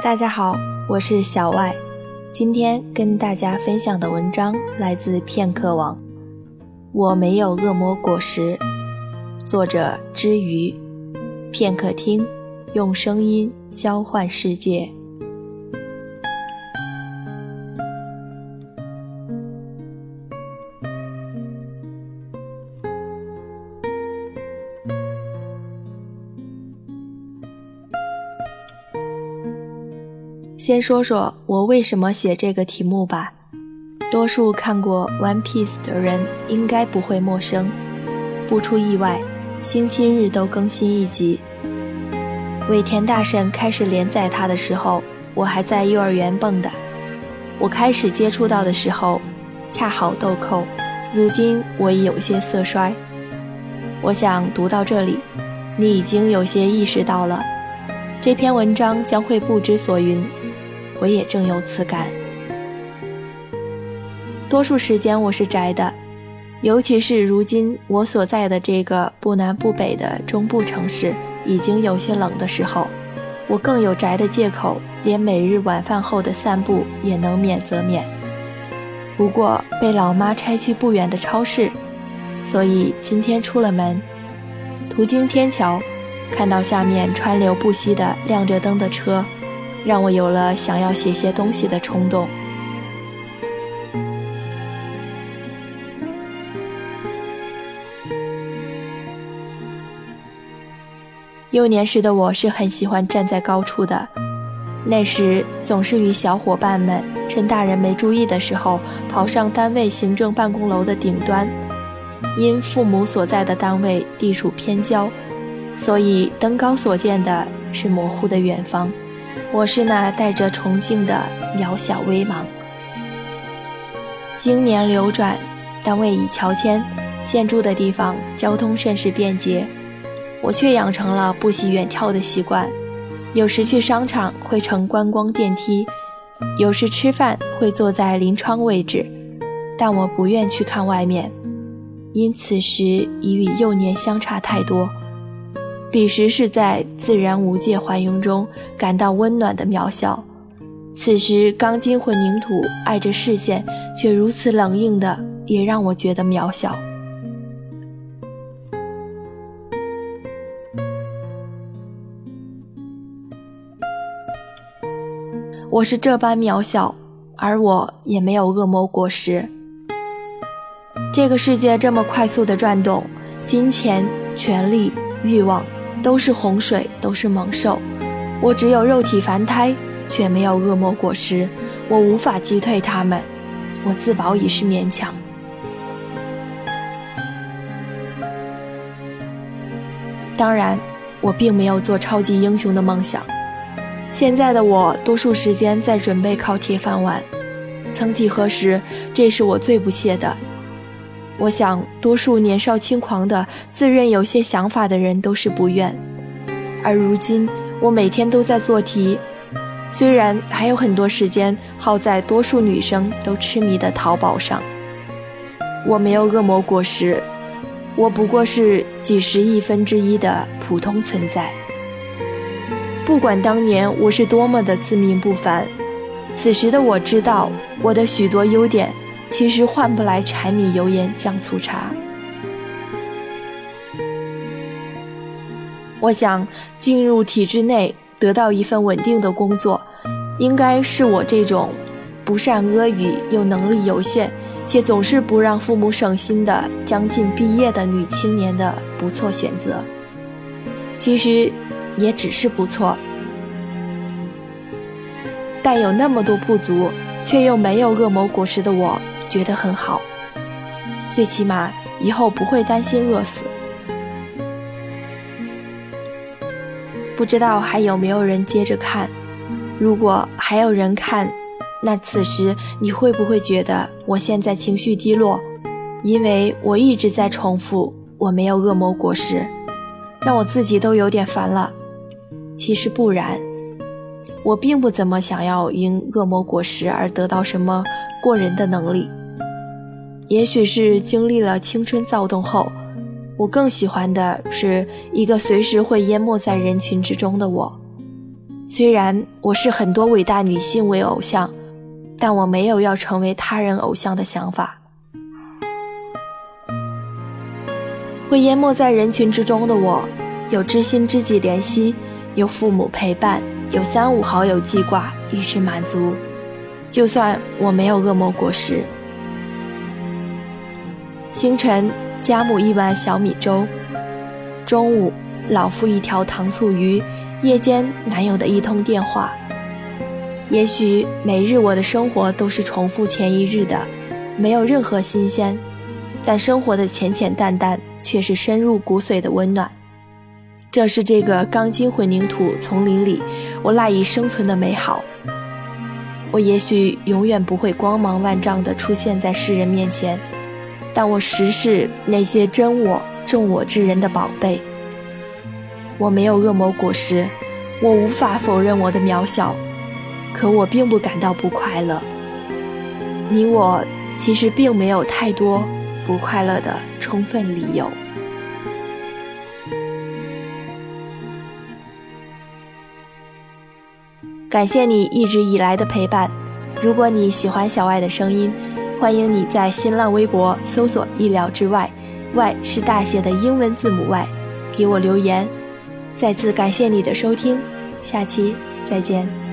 大家好，我是小外，今天跟大家分享的文章来自片刻网。我没有恶魔果实，作者之鱼，片刻听，用声音交换世界。先说说我为什么写这个题目吧。多数看过《One Piece》的人应该不会陌生。不出意外，星期日都更新一集。尾田大神开始连载它的时候，我还在幼儿园蹦跶。我开始接触到的时候，恰好豆蔻。如今我已有些色衰。我想读到这里，你已经有些意识到了，这篇文章将会不知所云。我也正有此感。多数时间我是宅的，尤其是如今我所在的这个不南不北的中部城市已经有些冷的时候，我更有宅的借口，连每日晚饭后的散步也能免则免。不过被老妈拆去不远的超市，所以今天出了门，途经天桥，看到下面川流不息的亮着灯的车。让我有了想要写些东西的冲动。幼年时的我是很喜欢站在高处的，那时总是与小伙伴们趁大人没注意的时候跑上单位行政办公楼的顶端。因父母所在的单位地处偏郊，所以登高所见的是模糊的远方。我是那带着崇敬的渺小微茫。经年流转，单位已乔迁，现住的地方交通甚是便捷，我却养成了不喜远眺的习惯。有时去商场会乘观光电梯，有时吃饭会坐在临窗位置，但我不愿去看外面，因此时已与幼年相差太多。彼时是在自然无界环拥中感到温暖的渺小，此时钢筋混凝土碍着视线，却如此冷硬的，也让我觉得渺小。我是这般渺小，而我也没有恶魔果实。这个世界这么快速的转动，金钱、权力、欲望。都是洪水，都是猛兽。我只有肉体凡胎，却没有恶魔果实。我无法击退他们，我自保已是勉强。当然，我并没有做超级英雄的梦想。现在的我，多数时间在准备靠铁饭碗。曾几何时，这是我最不屑的。我想，多数年少轻狂的、自认有些想法的人都是不愿。而如今，我每天都在做题，虽然还有很多时间耗在多数女生都痴迷的淘宝上。我没有恶魔果实，我不过是几十亿分之一的普通存在。不管当年我是多么的自命不凡，此时的我知道我的许多优点。其实换不来柴米油盐酱醋茶。我想进入体制内，得到一份稳定的工作，应该是我这种不善阿谀又能力有限，且总是不让父母省心的将近毕业的女青年的不错选择。其实也只是不错，但有那么多不足，却又没有恶魔果实的我。觉得很好，最起码以后不会担心饿死。不知道还有没有人接着看？如果还有人看，那此时你会不会觉得我现在情绪低落？因为我一直在重复我没有恶魔果实，让我自己都有点烦了。其实不然，我并不怎么想要因恶魔果实而得到什么过人的能力。也许是经历了青春躁动后，我更喜欢的是一个随时会淹没在人群之中的我。虽然我是很多伟大女性为偶像，但我没有要成为他人偶像的想法。会淹没在人群之中的我，有知心知己怜惜，有父母陪伴，有三五好友记挂，一直满足。就算我没有恶魔果实，清晨家母一碗小米粥，中午老父一条糖醋鱼。夜间男友的一通电话，也许每日我的生活都是重复前一日的，没有任何新鲜，但生活的浅浅淡淡却是深入骨髓的温暖。这是这个钢筋混凝土丛林里我赖以生存的美好。我也许永远不会光芒万丈地出现在世人面前，但我实是那些真我重我之人的宝贝。我没有恶魔果实，我无法否认我的渺小，可我并不感到不快乐。你我其实并没有太多不快乐的充分理由。感谢你一直以来的陪伴。如果你喜欢小爱的声音，欢迎你在新浪微博搜索“意料之外”，“外”是大写的英文字母 “y”，给我留言。再次感谢你的收听，下期再见。